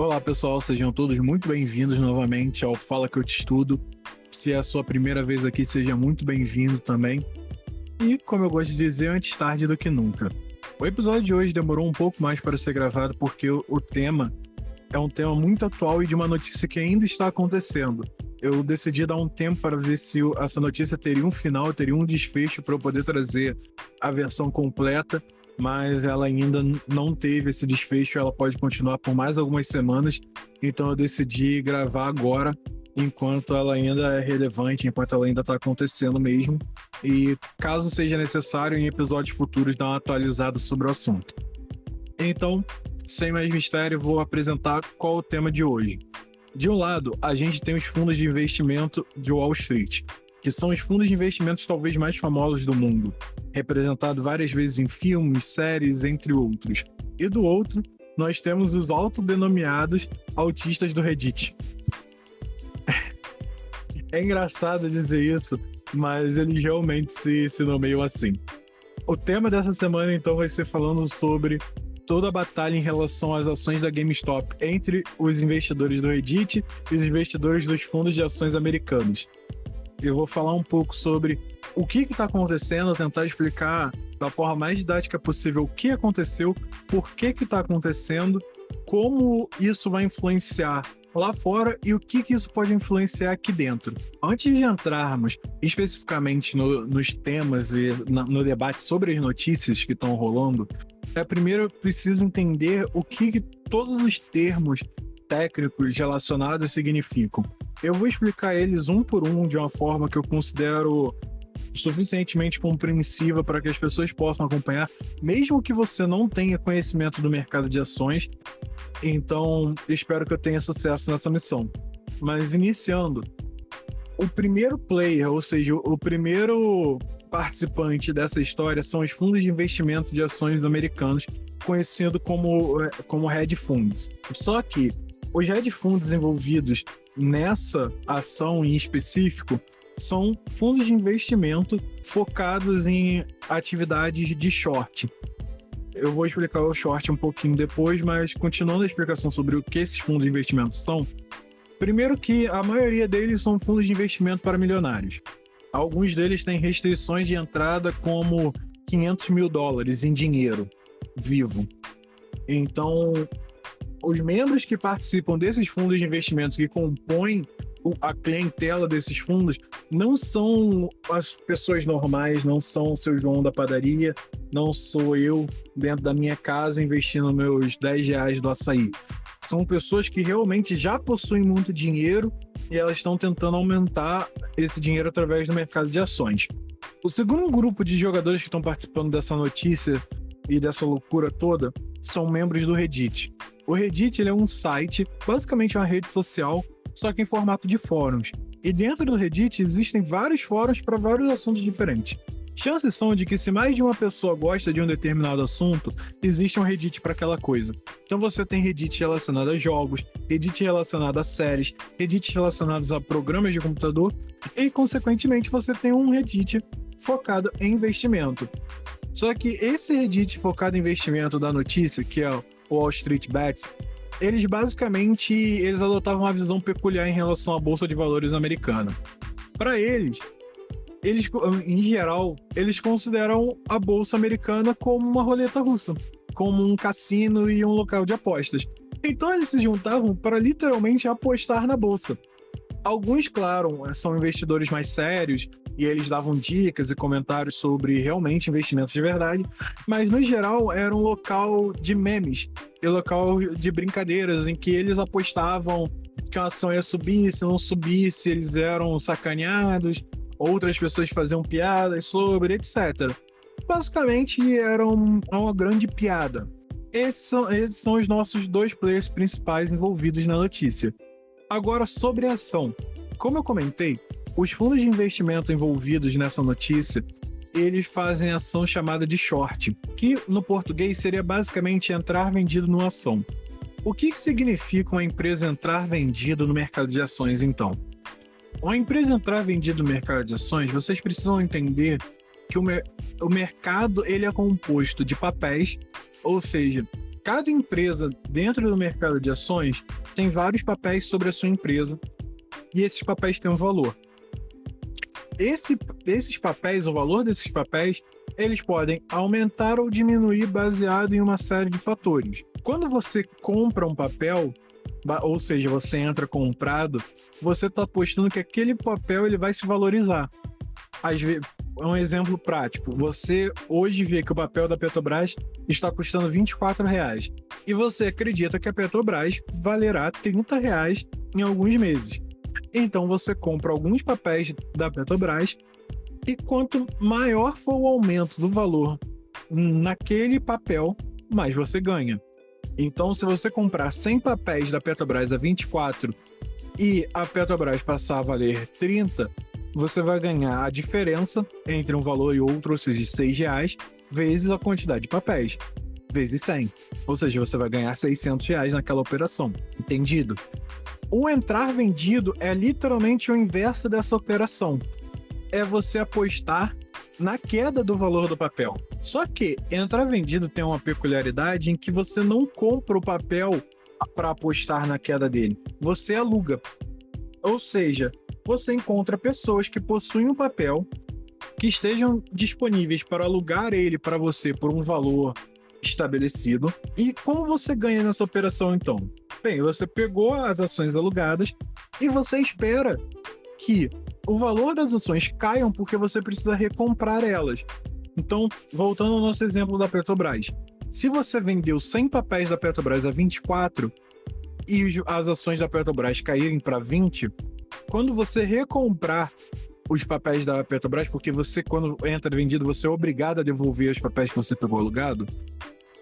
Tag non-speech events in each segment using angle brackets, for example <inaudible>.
Olá pessoal, sejam todos muito bem-vindos novamente ao Fala que eu te estudo. Se é a sua primeira vez aqui, seja muito bem-vindo também. E, como eu gosto de dizer, antes tarde do que nunca. O episódio de hoje demorou um pouco mais para ser gravado porque o, tema é um tema muito atual e de uma notícia que ainda está acontecendo. Eu decidi dar um tempo para ver se essa notícia teria um final, teria um desfecho para eu poder trazer a versão completa, mas ela ainda não teve esse desfecho, ela pode continuar por mais algumas semanas, então eu decidi gravar agora enquanto ela ainda é relevante, enquanto ela ainda está acontecendo mesmo. E caso seja necessário, em episódios futuros, dar uma atualizada sobre o assunto. Então, sem mais mistério, vou apresentar qual o tema de hoje. De um lado, a gente tem os fundos de investimento de Wall Street, que são os fundos de investimentos talvez mais famosos do mundo, representado várias vezes em filmes, séries, entre outros. E do outro, nós temos os autodenominados autistas do Reddit, <laughs> é engraçado dizer isso, mas eles realmente se, se nomeiam assim. O tema dessa semana, então, vai ser falando sobre toda a batalha em relação às ações da GameStop entre os investidores do Reddit e os investidores dos fundos de ações americanos. Eu vou falar um pouco sobre o que está acontecendo, tentar explicar da forma mais didática possível o que aconteceu, por que está acontecendo, como isso vai influenciar lá fora e o que, que isso pode influenciar aqui dentro. Antes de entrarmos especificamente no, nos temas e na, no debate sobre as notícias que estão rolando, é primeiro preciso entender o que, que todos os termos técnicos relacionados significam. Eu vou explicar eles um por um de uma forma que eu considero suficientemente compreensiva para que as pessoas possam acompanhar, mesmo que você não tenha conhecimento do mercado de ações. Então, espero que eu tenha sucesso nessa missão. Mas iniciando, o primeiro player, ou seja, o primeiro participante dessa história são os fundos de investimento de ações americanos, conhecido como, é, como hedge funds. Só que os hedge funds envolvidos nessa ação em específico são fundos de investimento focados em atividades de short. Eu vou explicar o short um pouquinho depois, mas continuando a explicação sobre o que esses fundos de investimento são, primeiro que a maioria deles são fundos de investimento para milionários. Alguns deles têm restrições de entrada como 500 mil dólares em dinheiro vivo. Então, os membros que participam desses fundos de investimentos que compõem a clientela desses fundos não são as pessoas normais, não são o seu João da padaria, não sou eu dentro da minha casa investindo meus 10 reais do açaí. São pessoas que realmente já possuem muito dinheiro e elas estão tentando aumentar esse dinheiro através do mercado de ações. O segundo grupo de jogadores que estão participando dessa notícia e dessa loucura toda são membros do Reddit. O Reddit é um site, basicamente uma rede social só que em formato de fóruns. E dentro do Reddit existem vários fóruns para vários assuntos diferentes. Chances são de que se mais de uma pessoa gosta de um determinado assunto, existe um Reddit para aquela coisa. Então você tem Reddit relacionado a jogos, Reddit relacionado a séries, Reddit relacionados a programas de computador e, consequentemente, você tem um Reddit focado em investimento. Só que esse Reddit focado em investimento da notícia, que é o Wall Street Bets, eles basicamente eles adotavam uma visão peculiar em relação à bolsa de valores americana. Para eles, eles em geral, eles consideram a bolsa americana como uma roleta russa, como um cassino e um local de apostas. Então eles se juntavam para literalmente apostar na bolsa. Alguns, claro, são investidores mais sérios e eles davam dicas e comentários sobre realmente investimentos de verdade, mas no geral era um local de memes e local de brincadeiras em que eles apostavam que a ação ia subir, se não subisse, eles eram sacaneados, outras pessoas faziam piadas sobre, etc. Basicamente era uma grande piada. Esses são, esses são os nossos dois players principais envolvidos na notícia. Agora, sobre a ação. Como eu comentei, os fundos de investimento envolvidos nessa notícia, eles fazem ação chamada de short, que no português seria basicamente entrar vendido numa ação. O que, que significa uma empresa entrar vendida no mercado de ações, então? Uma empresa entrar vendida no mercado de ações, vocês precisam entender que o, mer o mercado ele é composto de papéis, ou seja, cada empresa dentro do mercado de ações tem vários papéis sobre a sua empresa e esses papéis têm um valor. Esse, esses papéis, o valor desses papéis, eles podem aumentar ou diminuir baseado em uma série de fatores. Quando você compra um papel, ou seja, você entra comprado, você está apostando que aquele papel ele vai se valorizar. Às vezes, um exemplo prático. Você hoje vê que o papel da Petrobras está custando 24 reais e você acredita que a Petrobras valerá 30 reais em alguns meses. Então você compra alguns papéis da Petrobras e quanto maior for o aumento do valor naquele papel, mais você ganha. Então, se você comprar 100 papéis da Petrobras a 24 e a Petrobras passar a valer 30, você vai ganhar a diferença entre um valor e outro, ou seja, 6 reais, vezes a quantidade de papéis, vezes 100. Ou seja, você vai ganhar 600 reais naquela operação. Entendido? O entrar vendido é literalmente o inverso dessa operação. É você apostar na queda do valor do papel. Só que entrar vendido tem uma peculiaridade em que você não compra o papel para apostar na queda dele. Você aluga. Ou seja, você encontra pessoas que possuem um papel que estejam disponíveis para alugar ele para você por um valor estabelecido. E como você ganha nessa operação então? Bem, você pegou as ações alugadas e você espera que o valor das ações caiam porque você precisa recomprar elas. Então, voltando ao nosso exemplo da Petrobras. Se você vendeu 100 papéis da Petrobras a 24 e as ações da Petrobras caírem para 20, quando você recomprar os papéis da Petrobras, porque você, quando entra vendido, você é obrigado a devolver os papéis que você pegou alugado,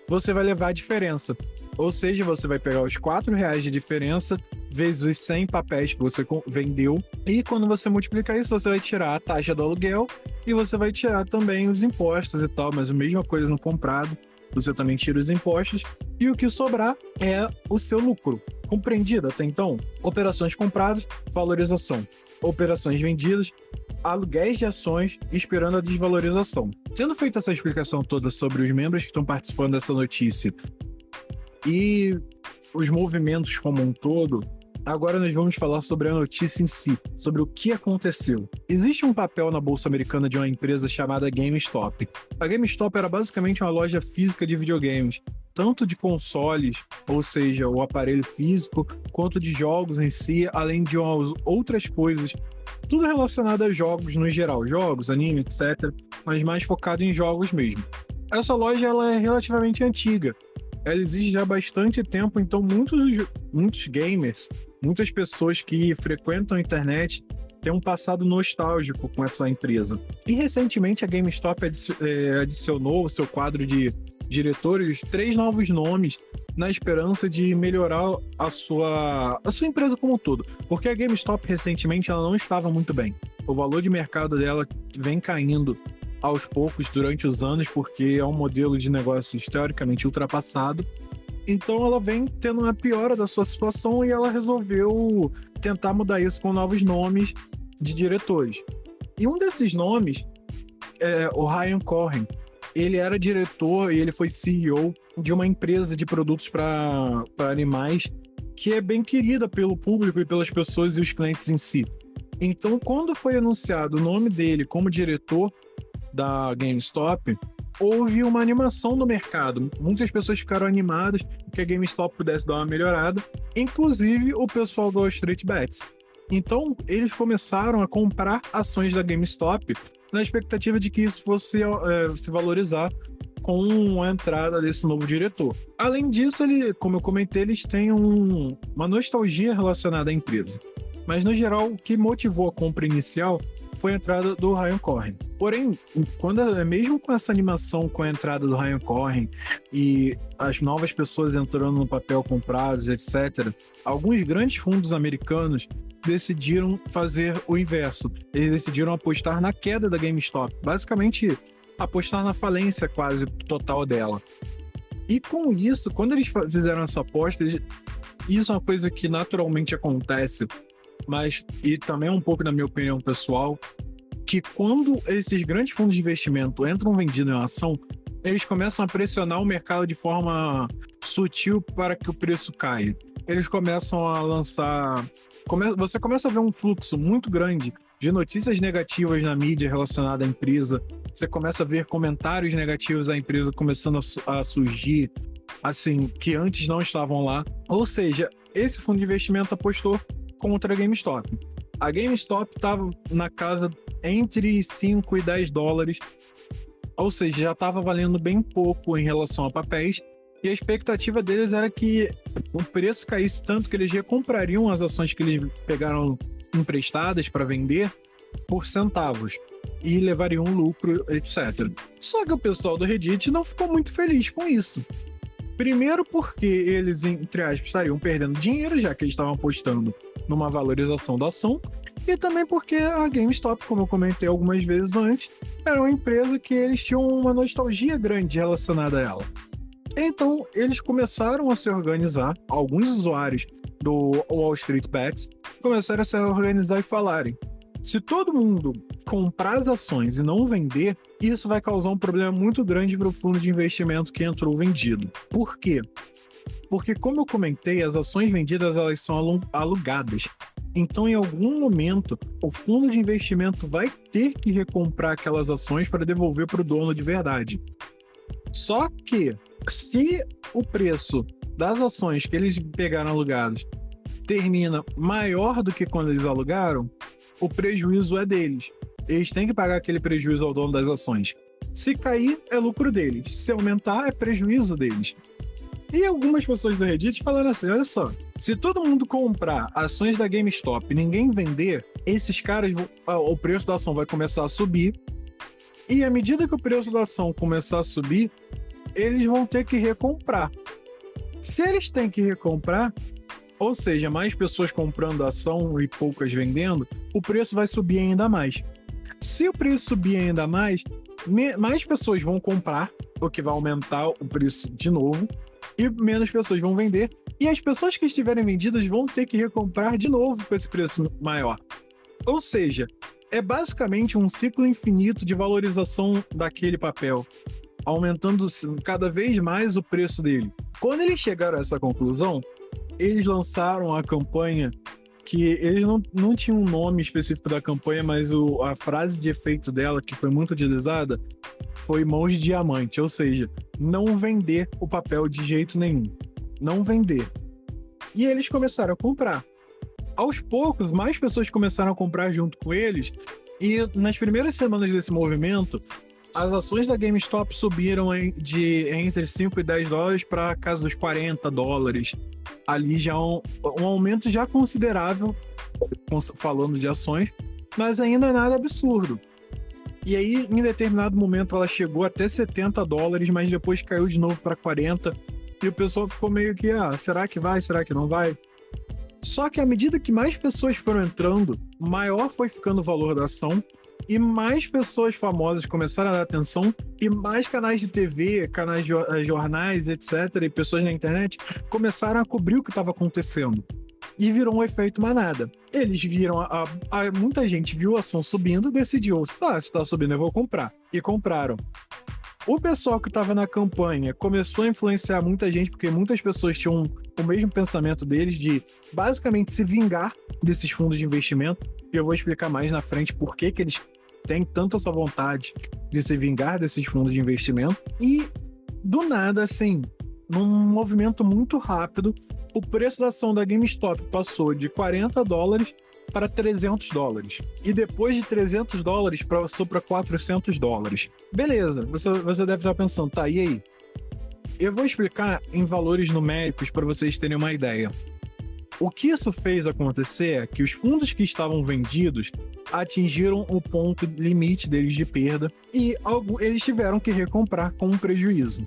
você vai levar a diferença. Ou seja, você vai pegar os 4 reais de diferença vezes os 100 papéis que você vendeu. E quando você multiplicar isso, você vai tirar a taxa do aluguel e você vai tirar também os impostos e tal, mas a mesma coisa no comprado. Você também tira os impostos e o que sobrar é o seu lucro. Compreendido até então? Operações compradas, valorização. Operações vendidas, aluguéis de ações esperando a desvalorização. Tendo feito essa explicação toda sobre os membros que estão participando dessa notícia e os movimentos como um todo, agora nós vamos falar sobre a notícia em si, sobre o que aconteceu. Existe um papel na bolsa americana de uma empresa chamada GameStop. A GameStop era basicamente uma loja física de videogames, tanto de consoles, ou seja, o aparelho físico, quanto de jogos em si, além de outras coisas tudo relacionado a jogos no geral, jogos, anime, etc, mas mais focado em jogos mesmo. Essa loja ela é relativamente antiga. Ela existe já bastante tempo, então muitos, muitos gamers, muitas pessoas que frequentam a internet têm um passado nostálgico com essa empresa. E recentemente a GameStop é, adicionou o seu quadro de diretores três novos nomes na esperança de melhorar a sua, a sua empresa como um todo. Porque a GameStop recentemente ela não estava muito bem. O valor de mercado dela vem caindo aos poucos durante os anos, porque é um modelo de negócio teoricamente ultrapassado. Então ela vem tendo uma piora da sua situação e ela resolveu tentar mudar isso com novos nomes de diretores. E um desses nomes é o Ryan Cohen, ele era diretor e ele foi CEO de uma empresa de produtos para animais que é bem querida pelo público e pelas pessoas e os clientes em si. Então, quando foi anunciado o nome dele como diretor da GameStop, houve uma animação no mercado. Muitas pessoas ficaram animadas que a GameStop pudesse dar uma melhorada, inclusive o pessoal do Street Bets. Então, eles começaram a comprar ações da GameStop na expectativa de que isso fosse é, se valorizar com a entrada desse novo diretor. Além disso, ele, como eu comentei, eles têm um, uma nostalgia relacionada à empresa. Mas, no geral, o que motivou a compra inicial foi a entrada do Ryan Corren. Porém, quando, mesmo com essa animação com a entrada do Ryan Corren e as novas pessoas entrando no papel comprados, etc., alguns grandes fundos americanos decidiram fazer o inverso. Eles decidiram apostar na queda da GameStop. Basicamente, apostar na falência quase total dela. E com isso, quando eles fizeram essa aposta, eles... isso é uma coisa que naturalmente acontece, mas e também é um pouco na minha opinião pessoal, que quando esses grandes fundos de investimento entram vendidos em ação, eles começam a pressionar o mercado de forma sutil para que o preço caia. Eles começam a lançar. Você começa a ver um fluxo muito grande de notícias negativas na mídia relacionada à empresa. Você começa a ver comentários negativos da empresa começando a, surgir, assim, que antes não estavam lá. Ou seja, esse fundo de investimento apostou contra a GameStop. A GameStop estava na casa entre 5 e 10 dólares, ou seja, já estava valendo bem pouco em relação a papéis. E a expectativa deles era que o preço caísse tanto que eles recomprariam as ações que eles pegaram emprestadas para vender por centavos e levariam um lucro, etc. Só que o pessoal do Reddit não ficou muito feliz com isso. Primeiro porque eles, entre aspas, estariam perdendo dinheiro, já que eles estavam apostando numa valorização da ação, e também porque a GameStop, como eu comentei algumas vezes antes, era uma empresa que eles tinham uma nostalgia grande relacionada a ela. Então, eles começaram a se organizar, alguns usuários do Wall Street Bets começaram a se organizar e falarem: se todo mundo comprar as ações e não vender, isso vai causar um problema muito grande para o fundo de investimento que entrou vendido. Por quê? Porque, como eu comentei, as ações vendidas elas são alugadas. Então, em algum momento, o fundo de investimento vai ter que recomprar aquelas ações para devolver para o dono de verdade. Só que, se o preço das ações que eles pegaram alugadas termina maior do que quando eles alugaram, o prejuízo é deles. Eles têm que pagar aquele prejuízo ao dono das ações. Se cair, é lucro deles. Se aumentar, é prejuízo deles. E algumas pessoas do Reddit falaram assim: olha só, se todo mundo comprar ações da GameStop e ninguém vender, esses caras, o preço da ação vai começar a subir. E à medida que o preço da ação começar a subir, eles vão ter que recomprar. Se eles têm que recomprar, ou seja, mais pessoas comprando ação e poucas vendendo, o preço vai subir ainda mais. Se o preço subir ainda mais, mais pessoas vão comprar, o que vai aumentar o preço de novo, e menos pessoas vão vender. E as pessoas que estiverem vendidas vão ter que recomprar de novo com esse preço maior. Ou seja, é basicamente um ciclo infinito de valorização daquele papel, aumentando cada vez mais o preço dele. Quando eles chegaram a essa conclusão, eles lançaram a campanha que eles não, não tinham um nome específico da campanha, mas o, a frase de efeito dela, que foi muito utilizada, foi mãos de diamante, ou seja, não vender o papel de jeito nenhum. Não vender. E eles começaram a comprar. Aos poucos, mais pessoas começaram a comprar junto com eles, e nas primeiras semanas desse movimento, as ações da GameStop subiram de entre 5 e 10 dólares para casa dos 40 dólares. Ali já é um, um aumento já considerável, falando de ações, mas ainda nada absurdo. E aí, em determinado momento, ela chegou até 70 dólares, mas depois caiu de novo para 40. E o pessoal ficou meio que, ah, será que vai? Será que não vai? Só que à medida que mais pessoas foram entrando, maior foi ficando o valor da ação e mais pessoas famosas começaram a dar atenção e mais canais de TV, canais de eh, jornais, etc, e pessoas na internet começaram a cobrir o que estava acontecendo. E virou um efeito manada. Eles viram, a, a, muita gente viu a ação subindo, decidiu, ah, se está subindo eu vou comprar. E compraram. O pessoal que estava na campanha começou a influenciar muita gente, porque muitas pessoas tinham o mesmo pensamento deles de basicamente se vingar desses fundos de investimento. E eu vou explicar mais na frente por que, que eles têm tanto essa vontade de se vingar desses fundos de investimento. E do nada, assim, num movimento muito rápido, o preço da ação da GameStop passou de 40 dólares para 300 dólares. E depois de 300 dólares, passou para 400 dólares. Beleza, você, você deve estar pensando, tá, e aí? Eu vou explicar em valores numéricos para vocês terem uma ideia. O que isso fez acontecer é que os fundos que estavam vendidos atingiram o ponto limite deles de perda e eles tiveram que recomprar com um prejuízo.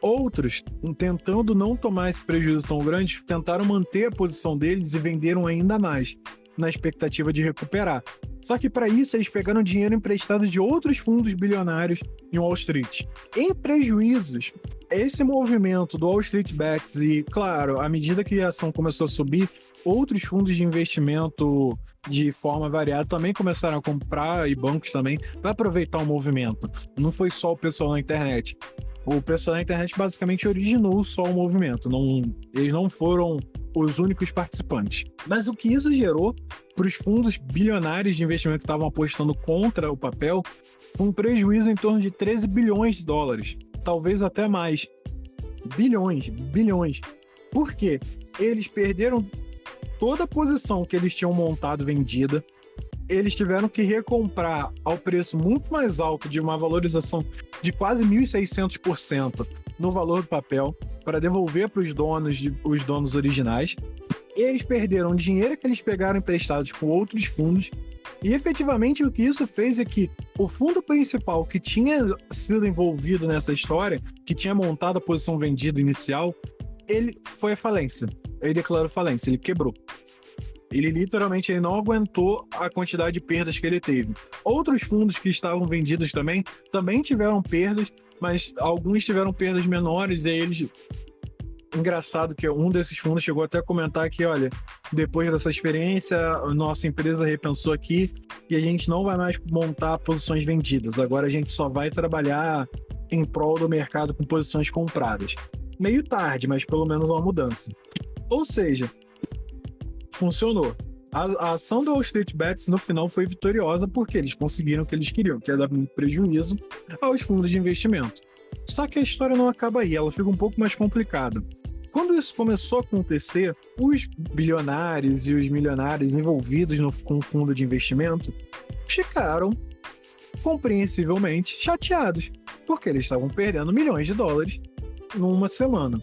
Outros, tentando não tomar esse prejuízo tão grande, tentaram manter a posição deles e venderam ainda mais na expectativa de recuperar. Só que para isso eles pegaram dinheiro emprestado de outros fundos bilionários em Wall Street. Em prejuízos, esse movimento do Wall Street Bets e, claro, à medida que a ação começou a subir, outros fundos de investimento de forma variada também começaram a comprar e bancos também para aproveitar o movimento. Não foi só o pessoal na internet. O pessoal na internet basicamente originou só o movimento. Não, eles não foram os únicos participantes. Mas o que isso gerou para os fundos bilionários de investimento que estavam apostando contra o papel foi um prejuízo em torno de 13 bilhões de dólares, talvez até mais. Bilhões, bilhões. Por quê? Eles perderam toda a posição que eles tinham montado vendida. Eles tiveram que recomprar ao preço muito mais alto, de uma valorização de quase 1.600% no valor do papel para devolver para os donos, os donos originais. Eles perderam dinheiro que eles pegaram emprestados com outros fundos. E efetivamente o que isso fez é que o fundo principal que tinha sido envolvido nessa história, que tinha montado a posição vendida inicial, ele foi à falência. Ele declarou falência, ele quebrou. Ele literalmente ele não aguentou a quantidade de perdas que ele teve. Outros fundos que estavam vendidos também também tiveram perdas, mas alguns tiveram perdas menores e eles engraçado que um desses fundos chegou até a comentar que, olha, depois dessa experiência, a nossa empresa repensou aqui e a gente não vai mais montar posições vendidas. Agora a gente só vai trabalhar em prol do mercado com posições compradas. Meio tarde, mas pelo menos uma mudança. Ou seja, funcionou. A, a, ação do Wall Street Bets no final foi vitoriosa porque eles conseguiram o que eles queriam, que é dar um prejuízo aos fundos de investimento. Só que a história não acaba aí, ela fica um pouco mais complicada. Quando isso começou a acontecer, os bilionários e os milionários envolvidos no, com o fundo de investimento ficaram compreensivelmente chateados, porque eles estavam perdendo milhões de dólares numa semana.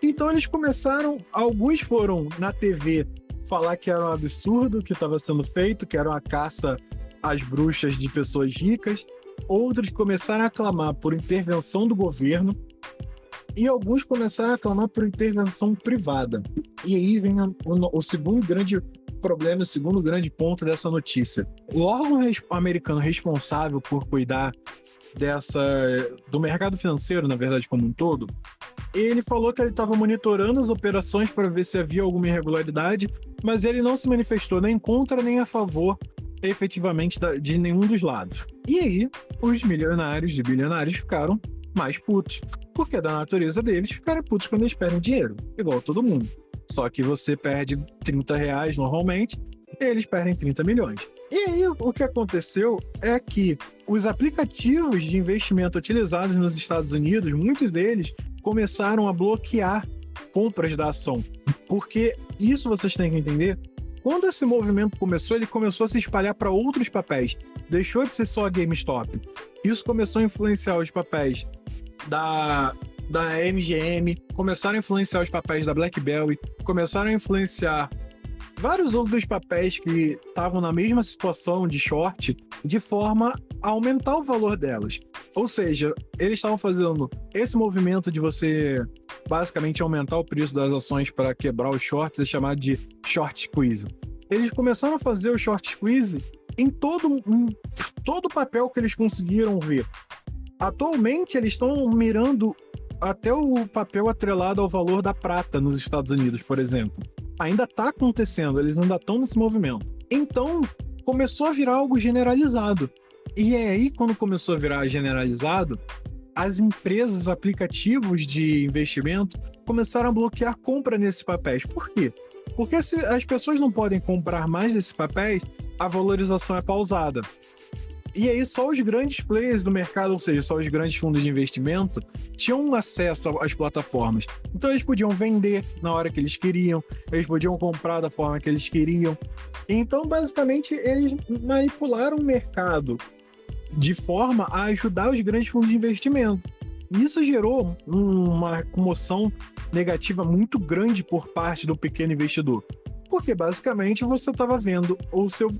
Então eles começaram, alguns foram na TV falar que era um absurdo que estava sendo feito, que era uma caça às bruxas de pessoas ricas. Outros começaram a clamar por intervenção do governo e alguns começaram a clamar por intervenção privada. E aí vem o, o segundo grande problema, o segundo grande ponto dessa notícia. O órgão americano responsável por cuidar dessa do mercado financeiro, na verdade, como um todo, ele falou que ele estava monitorando as operações para ver se havia alguma irregularidade, mas ele não se manifestou nem contra nem a favor efetivamente de nenhum dos lados. E aí, os milionários e bilionários ficaram mais putos, porque é da natureza deles ficarem putos quando eles perdem dinheiro, igual todo mundo. Só que você perde 30 reais normalmente, eles perdem 30 milhões. E aí, o que aconteceu é que os aplicativos de investimento utilizados nos Estados Unidos, muitos deles começaram a bloquear compras da ação. Porque isso vocês têm que entender. Quando esse movimento começou, ele começou a se espalhar para outros papéis. Deixou de ser só a GameStop. Isso começou a influenciar os papéis da, da MGM, começaram a influenciar os papéis da BlackBerry, começaram a influenciar vários outros papéis que estavam na mesma situação de short, de forma a aumentar o valor delas. Ou seja, eles estavam fazendo esse movimento de você basicamente aumentar o preço das ações para quebrar os shorts, é chamado de short squeeze. Eles começaram a fazer o short squeeze em todo, em todo o papel que eles conseguiram ver. Atualmente, eles estão mirando até o papel atrelado ao valor da prata nos Estados Unidos, por exemplo ainda está acontecendo, eles ainda estão nesse movimento. Então, começou a virar algo generalizado. E é aí, quando começou a virar generalizado, as empresas, os aplicativos de investimento começaram a bloquear compra nesses papéis. Por quê? Porque se as pessoas não podem comprar mais desses papéis, a valorização é pausada. E aí só os grandes players do mercado, ou seja, só os grandes fundos de investimento, tinham acesso às plataformas. Então eles podiam vender na hora que eles queriam, eles podiam comprar da forma que eles queriam. Então, basicamente, eles manipularam o mercado de forma a ajudar os grandes fundos de investimento. Isso gerou uma comoção negativa muito grande por parte do pequeno investidor. Porque basicamente você estava vendo o seu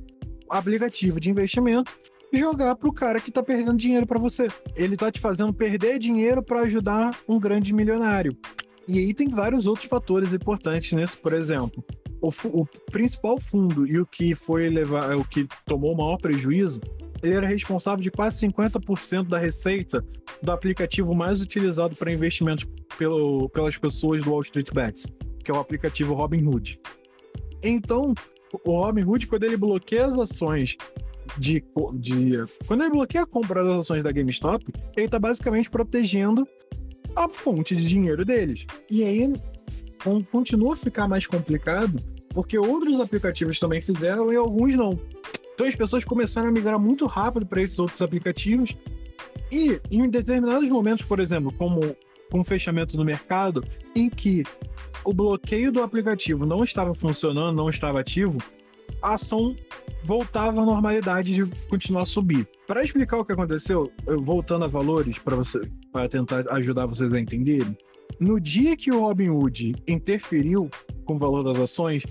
aplicativo de investimento jogar pro cara que tá perdendo dinheiro para você. Ele tá te fazendo perder dinheiro para ajudar um grande milionário. E aí tem vários outros fatores importantes nisso, por exemplo. o, o principal fundo e o que foi levar, o que tomou o maior prejuízo, ele era responsável de quase 50% da receita do aplicativo mais utilizado para investimentos pelo, pelas pessoas do Wall Street Bets, que é o aplicativo Robinhood. Então, o Robinhood, quando ele bloqueia as ações de, de. Quando ele bloqueia a compra das ações da GameStop, ele está basicamente protegendo a fonte de dinheiro deles. E aí continua a ficar mais complicado porque outros aplicativos também fizeram e alguns não. Então as pessoas começaram a migrar muito rápido para esses outros aplicativos e em determinados momentos, por exemplo, como com o fechamento do mercado, em que o bloqueio do aplicativo não estava funcionando, não estava ativo, a ação voltava à normalidade de continuar a subir. Para explicar o que aconteceu, voltando a valores para você, para tentar ajudar vocês a entenderem, no dia que o Robinhood interferiu com o valor das ações,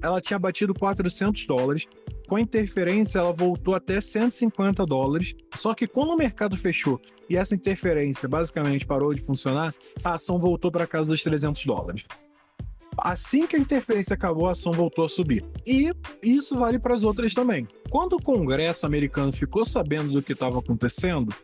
ela tinha batido 400 dólares. Com a interferência, ela voltou até 150 dólares. Só que quando o mercado fechou e essa interferência basicamente parou de funcionar, a ação voltou para casa dos 300 dólares. Assim que a interferência acabou, a ação voltou a subir. E isso vale para as outras também. Quando o Congresso americano ficou sabendo do que estava acontecendo,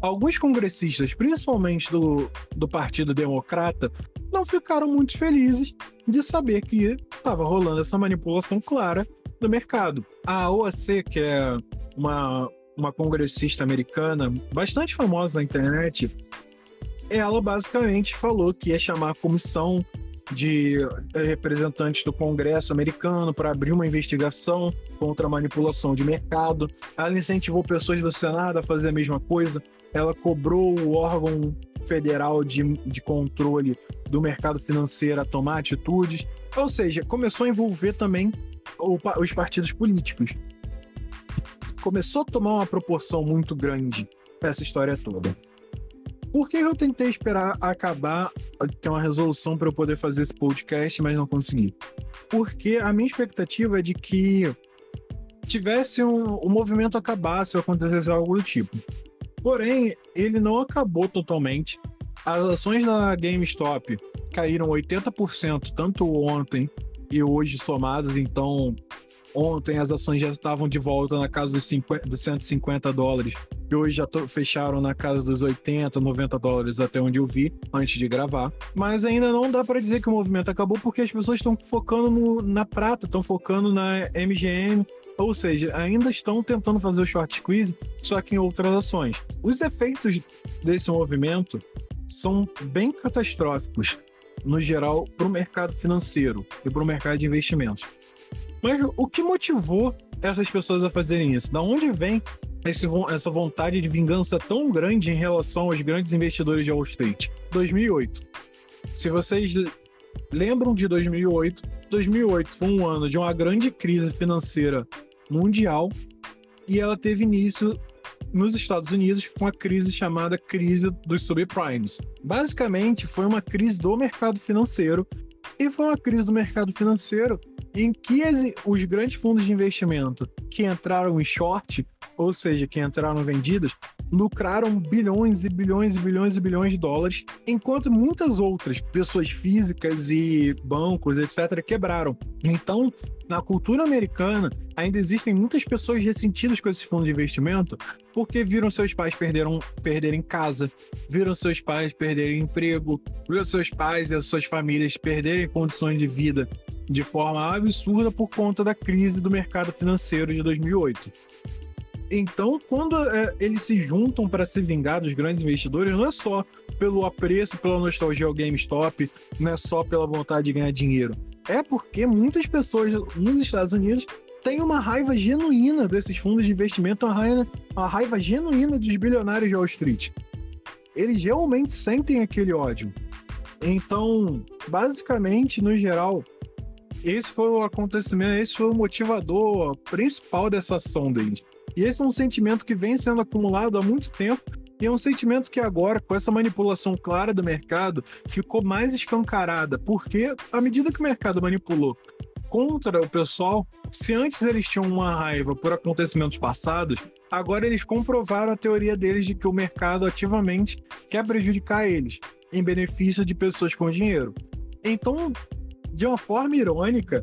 alguns congressistas, principalmente do, do Partido Democrata, não ficaram muito felizes de saber que estava rolando essa manipulação clara do mercado. A OAC, que é uma, uma congressista americana bastante famosa na internet, ela basicamente falou que ia chamar a comissão de eh, representantes do Congresso americano para abrir uma investigação contra a manipulação de mercado. Ela incentivou pessoas do Senado a fazer a mesma coisa. Ela cobrou o órgão federal de, de controle do mercado financeiro a tomar atitudes. Ou seja, começou a envolver também o, os partidos políticos. Começou a tomar uma proporção muito grande essa história toda. Por que eu tentei esperar acabar, ter uma resolução para eu poder fazer esse podcast, mas não consegui? Porque a minha expectativa é de que tivesse um, o movimento acabasse ou acontecesse algo do tipo. Porém, ele não acabou totalmente. As ações da GameStop caíram 80% tanto ontem e hoje somadas, então ontem as ações já estavam de volta na casa dos, 50, dos 150 dólares e hoje já fecharam na casa dos 80, 90 dólares até onde eu vi antes de gravar. Mas ainda não dá para dizer que o movimento acabou porque as pessoas estão focando no, na prata, estão focando na MGM, ou seja, ainda estão tentando fazer o short squeeze, só que em outras ações. Os efeitos desse movimento são bem catastróficos, no geral, para o mercado financeiro e para o mercado de investimentos. Mas o que motivou essas pessoas a fazerem isso? Da onde vem esse, essa vontade de vingança tão grande em relação aos grandes investidores de Wall Street? 2008. Se vocês lembram de 2008, 2008 foi um ano de uma grande crise financeira mundial e ela teve início nos Estados Unidos com a crise chamada crise dos subprimes. Basicamente, foi uma crise do mercado financeiro e foi uma crise do mercado financeiro em que os grandes fundos de investimento que entraram em short, ou seja, que entraram vendidas, lucraram bilhões e bilhões e bilhões e bilhões de dólares, enquanto muitas outras pessoas físicas e bancos, etc., quebraram. Então, na cultura americana, ainda existem muitas pessoas ressentidas com esses fundos de investimento porque viram seus pais perderam, perderem casa, viram seus pais perderem emprego, viram seus pais e as suas famílias perderem condições de vida de forma absurda por conta da crise do mercado financeiro de 2008. Então, quando é, eles se juntam para se vingar dos grandes investidores, não é só pelo apreço, pela nostalgia ao GameStop, não é só pela vontade de ganhar dinheiro. É porque muitas pessoas nos Estados Unidos têm uma raiva genuína desses fundos de investimento, uma raiva, uma raiva genuína dos bilionários de Wall Street. Eles realmente sentem aquele ódio. Então, basicamente, no geral, esse foi o acontecimento, esse foi o motivador principal dessa ação deles. E esse é um sentimento que vem sendo acumulado há muito tempo e é um sentimento que agora, com essa manipulação clara do mercado, ficou mais escancarada, porque à medida que o mercado manipulou contra o pessoal, se antes eles tinham uma raiva por acontecimentos passados, agora eles comprovaram a teoria deles de que o mercado ativamente quer prejudicar eles, em benefício de pessoas com dinheiro. Então, de uma forma irônica,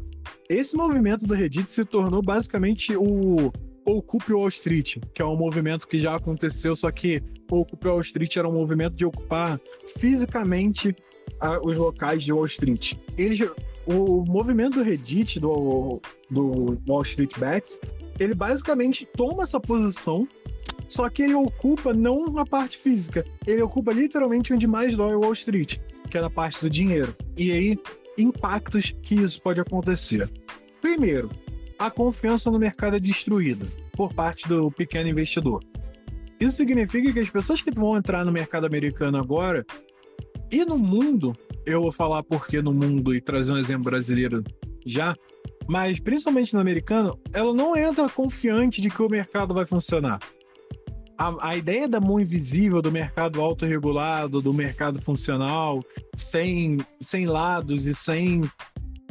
Esse movimento do Reddit se tornou basicamente o Ocupe Wall Street, que é um movimento que já aconteceu, só que Ocupe Wall Street era um movimento de ocupar fisicamente a, os locais de Wall Street. Eles, o movimento do Reddit, do, do Wall Street Bets, ele basicamente toma essa posição, só que ele ocupa não a parte física, ele ocupa literalmente onde mais dói Wall Street, que é na parte do dinheiro. E aí, impactos que isso pode acontecer. Primeiro, a confiança no mercado é destruída por parte do pequeno investidor. Isso significa que as pessoas que vão entrar no mercado americano agora e no mundo, eu vou falar porque no mundo e trazer um exemplo brasileiro já, mas principalmente no americano, ela não entra confiante de que o mercado vai funcionar. A, a ideia da mão invisível do mercado autorregulado, do mercado funcional, sem, sem lados e sem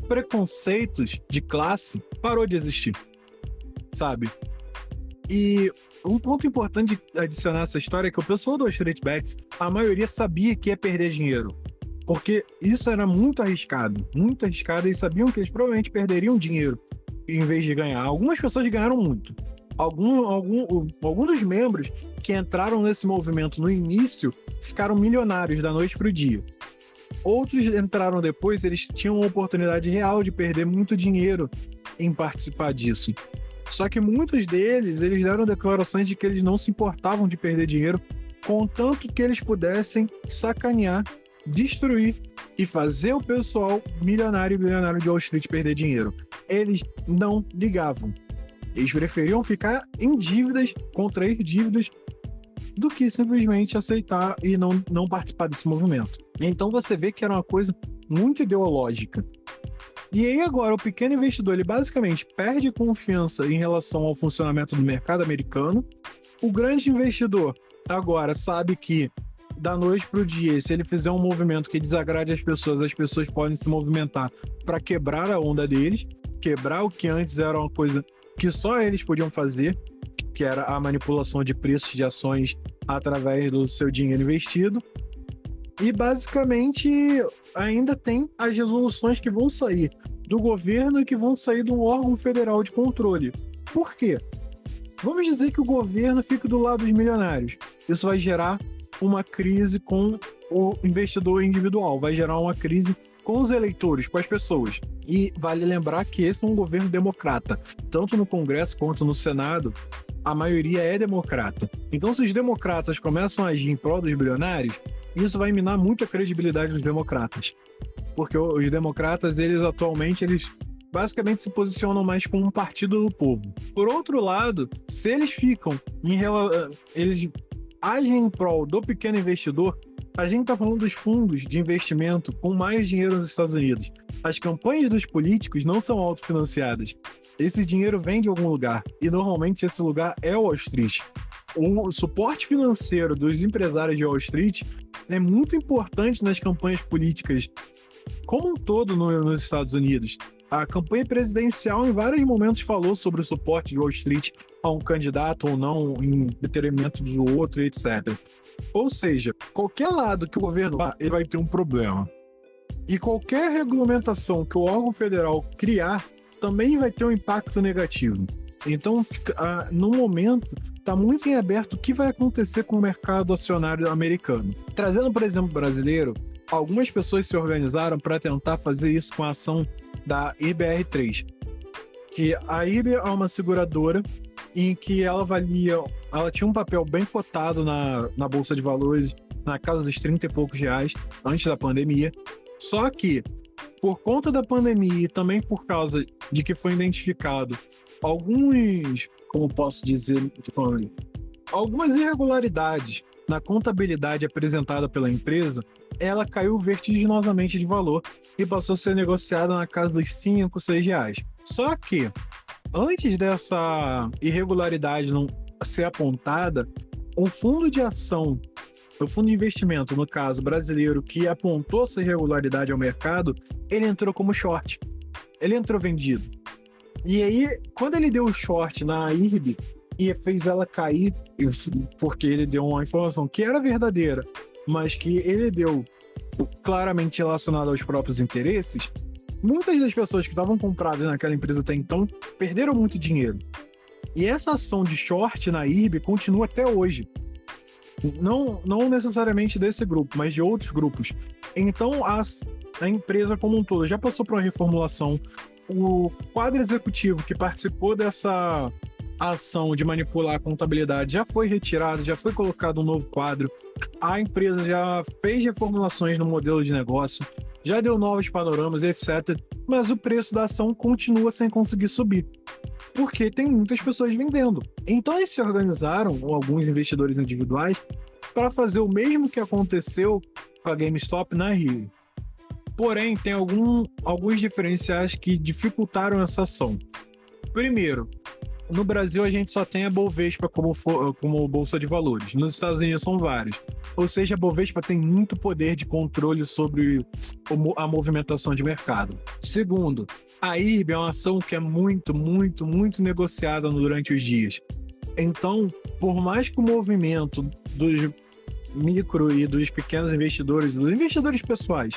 preconceitos de classe, parou de existir. Sabe? E um ponto importante de adicionar essa história é que o pessoal do Street Bets, a maioria sabia que ia perder dinheiro. Porque isso era muito arriscado, muito arriscado, e sabiam que eles provavelmente perderiam dinheiro em vez de ganhar. Algumas pessoas ganharam muito. Algum, algum, algum dos membros que entraram nesse movimento no início ficaram milionários da noite para o dia. Outros entraram depois, eles tinham uma oportunidade real de perder muito dinheiro em participar disso. Só que muitos deles, eles deram declarações de que eles não se importavam de perder dinheiro, contanto que eles pudessem sacanear, destruir e fazer o pessoal milionário e bilionário de Wall Street perder dinheiro. Eles não ligavam. Eles preferiam ficar em dívidas, contrair dívidas, do que simplesmente aceitar e não, não participar desse movimento. Então você vê que era uma coisa muito ideológica. E aí agora o pequeno investidor ele basicamente perde confiança em relação ao funcionamento do mercado americano. O grande investidor agora sabe que da noite para o dia, se ele fizer um movimento que desagrade as pessoas, as pessoas podem se movimentar para quebrar a onda deles, quebrar o que antes era uma coisa que só eles podiam fazer, que era a manipulação de preços de ações através do seu dinheiro investido. E basicamente ainda tem as resoluções que vão sair do governo e que vão sair de um órgão federal de controle. Por quê? Vamos dizer que o governo fica do lado dos milionários. Isso vai gerar uma crise com o investidor individual, vai gerar uma crise com os eleitores, com as pessoas. E vale lembrar que esse é um governo democrata. Tanto no Congresso quanto no Senado, a maioria é democrata. Então, se os democratas começam a agir em prol dos bilionários, isso vai minar muito a credibilidade dos democratas. Porque os democratas, eles atualmente, eles basicamente se posicionam mais como um partido do povo. Por outro lado, se eles ficam em eles agem em prol do pequeno investidor, a gente está falando dos fundos de investimento com mais dinheiro nos Estados Unidos. As campanhas dos políticos não são autofinanciadas. Esse dinheiro vem de algum lugar e normalmente esse lugar é Wall Street o suporte financeiro dos empresários de Wall Street é muito importante nas campanhas políticas como um todo no, nos Estados Unidos. A campanha presidencial, em vários momentos, falou sobre o suporte de Wall Street a um candidato ou não, em detrimento do outro, etc. Ou seja, qualquer lado que o governo vá, ele vai ter um problema. E qualquer regulamentação que o órgão federal criar também vai ter um impacto negativo. Então, fica, no momento, está muito em aberto o que vai acontecer com o mercado acionário americano. Trazendo, por exemplo, brasileiro, algumas pessoas se organizaram para tentar fazer isso com a ação da IBR3, que a IB é uma seguradora em que ela valia, ela tinha um papel bem cotado na, na bolsa de valores, na casa dos 30 e poucos reais antes da pandemia. Só que por conta da pandemia e também por causa de que foi identificado alguns, como posso dizer algumas irregularidades na contabilidade apresentada pela empresa, ela caiu vertiginosamente de valor e passou a ser negociada na casa dos 5, 6 reais. Só que, antes dessa irregularidade não ser apontada, um fundo de ação, o fundo de investimento, no caso brasileiro, que apontou essa irregularidade ao mercado, ele entrou como short. Ele entrou vendido. E aí, quando ele deu o short na IRB e fez ela cair, porque ele deu uma informação que era verdadeira, mas que ele deu claramente relacionada aos próprios interesses, muitas das pessoas que estavam compradas naquela empresa até então perderam muito dinheiro. E essa ação de short na IRB continua até hoje. Não, não necessariamente desse grupo, mas de outros grupos. Então, as, a empresa como um todo já passou por uma reformulação. O quadro executivo que participou dessa ação de manipular a contabilidade já foi retirado, já foi colocado um novo quadro. A empresa já fez reformulações no modelo de negócio, já deu novos panoramas, etc. Mas o preço da ação continua sem conseguir subir. Porque tem muitas pessoas vendendo. Então eles se organizaram, alguns investidores individuais, para fazer o mesmo que aconteceu com a GameStop na Rio. Porém, tem algum, alguns diferenciais que dificultaram essa ação. Primeiro, no Brasil a gente só tem a Bovespa como, como bolsa de valores. Nos Estados Unidos são vários. Ou seja, a Bovespa tem muito poder de controle sobre a movimentação de mercado. Segundo, a IRB é uma ação que é muito, muito, muito negociada durante os dias. Então, por mais que o movimento dos micro e dos pequenos investidores, dos investidores pessoais,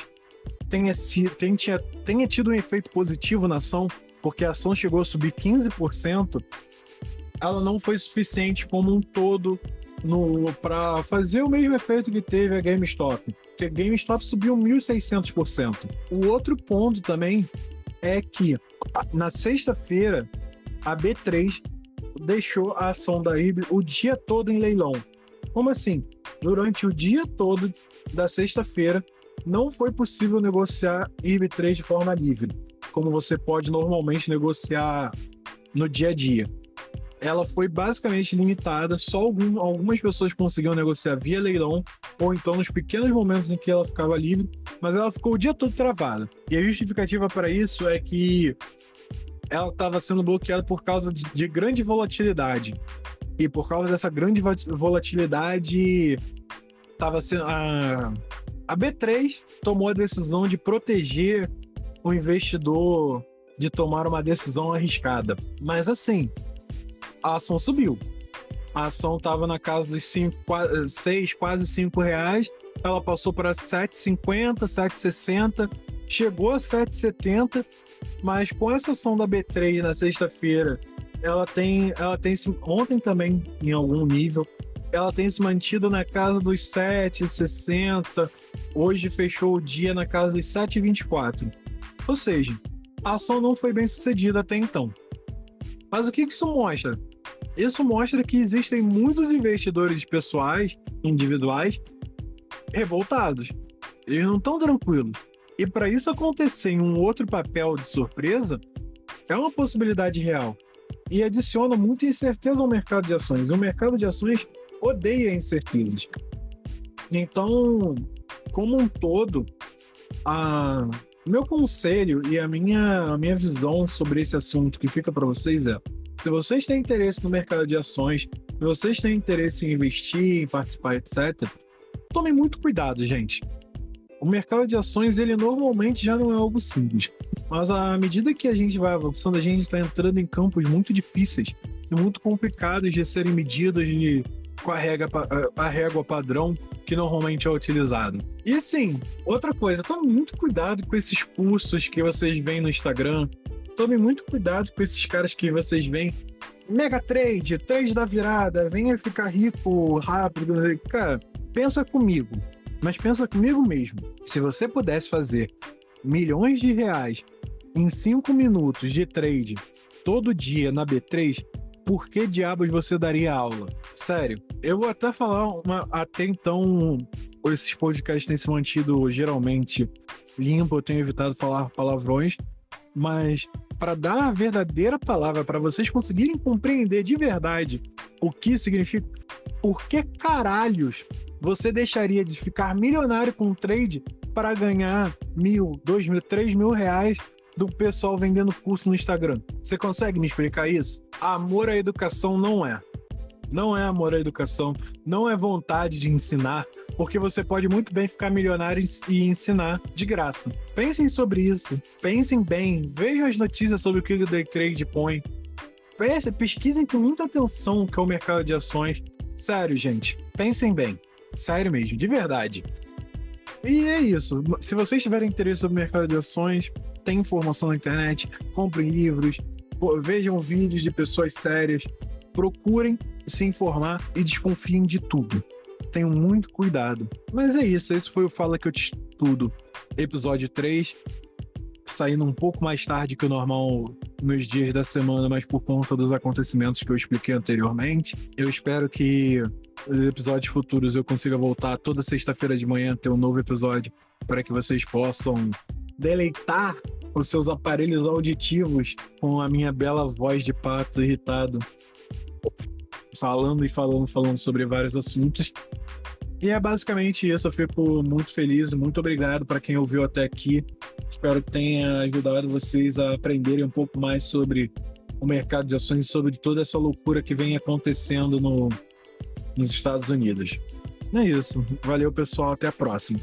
tenha, tenha, tenha tido um efeito positivo na ação, porque a ação chegou a subir 15%, ela não foi suficiente como um todo para fazer o mesmo efeito que teve a GameStop. Porque a GameStop subiu 1.600%. O outro ponto também é que na sexta-feira a B3 deixou a ação da IRB o dia todo em leilão. Como assim? Durante o dia todo da sexta-feira não foi possível negociar IRB3 de forma livre como você pode normalmente negociar no dia a dia. Ela foi basicamente limitada, só algum, algumas pessoas conseguiam negociar via leilão, ou então nos pequenos momentos em que ela ficava livre, mas ela ficou o dia todo travada. E a justificativa para isso é que ela estava sendo bloqueada por causa de, de grande volatilidade. E por causa dessa grande volatilidade, estava sendo. A, a B3 tomou a decisão de proteger o investidor de tomar uma decisão arriscada. Mas assim, a ação subiu. A ação estava na casa dos 6, quase 5 reais. Ela passou para 7,50, 7,60, chegou a 7,70, mas com essa ação da B3 na sexta-feira, ela tem, ela tem ontem também em algum nível, ela tem se mantido na casa dos 7,60. Hoje fechou o dia na casa dos 7,24. Ou seja, a ação não foi bem sucedida até então. Mas o que isso mostra? Isso mostra que existem muitos investidores pessoais, individuais, revoltados. Eles não estão tranquilos. E para isso acontecer em um outro papel de surpresa, é uma possibilidade real. E adiciona muita incerteza ao mercado de ações. E o mercado de ações odeia incertezas. Então, como um todo, a, meu conselho e a minha, a minha visão sobre esse assunto que fica para vocês é: se vocês têm interesse no mercado de ações, se vocês têm interesse em investir, em participar, etc., tomem muito cuidado, gente. O mercado de ações, ele normalmente já não é algo simples. Mas à medida que a gente vai avançando, a gente está entrando em campos muito difíceis e muito complicados de serem medidos de com a régua, a régua padrão que normalmente é utilizado. E assim, outra coisa, tome muito cuidado com esses cursos que vocês veem no Instagram. Tome muito cuidado com esses caras que vocês veem. Mega trade, trade da virada, venha ficar rico rápido. Cara, pensa comigo, mas pensa comigo mesmo. Se você pudesse fazer milhões de reais em cinco minutos de trade todo dia na B3, por que diabos você daria aula? Sério, eu vou até falar uma. Até então, esses podcasts têm se mantido geralmente limpo, eu tenho evitado falar palavrões, mas para dar a verdadeira palavra, para vocês conseguirem compreender de verdade o que significa, por que caralhos você deixaria de ficar milionário com um trade para ganhar mil, dois mil, três mil reais do pessoal vendendo curso no Instagram. Você consegue me explicar isso? Amor à educação não é. Não é amor à educação, não é vontade de ensinar, porque você pode muito bem ficar milionário e ensinar de graça. Pensem sobre isso, pensem bem, vejam as notícias sobre o que o Day Trade põe. Pesquisem com muita atenção o que é o mercado de ações. Sério, gente, pensem bem. Sério mesmo, de verdade. E é isso. Se vocês tiverem interesse no mercado de ações, tem informação na internet, comprem livros, vejam vídeos de pessoas sérias, procurem se informar e desconfiem de tudo. Tenham muito cuidado. Mas é isso, esse foi o Fala que eu te estudo, episódio 3 saindo um pouco mais tarde que o normal nos dias da semana, mas por conta dos acontecimentos que eu expliquei anteriormente. Eu espero que os episódios futuros eu consiga voltar toda sexta-feira de manhã ter um novo episódio para que vocês possam deleitar os seus aparelhos auditivos com a minha bela voz de pato irritado, falando e falando, falando sobre vários assuntos. E é basicamente isso. Eu fico muito feliz. Muito obrigado para quem ouviu até aqui. Espero que tenha ajudado vocês a aprenderem um pouco mais sobre o mercado de ações, sobre toda essa loucura que vem acontecendo no, nos Estados Unidos. É isso. Valeu, pessoal. Até a próxima.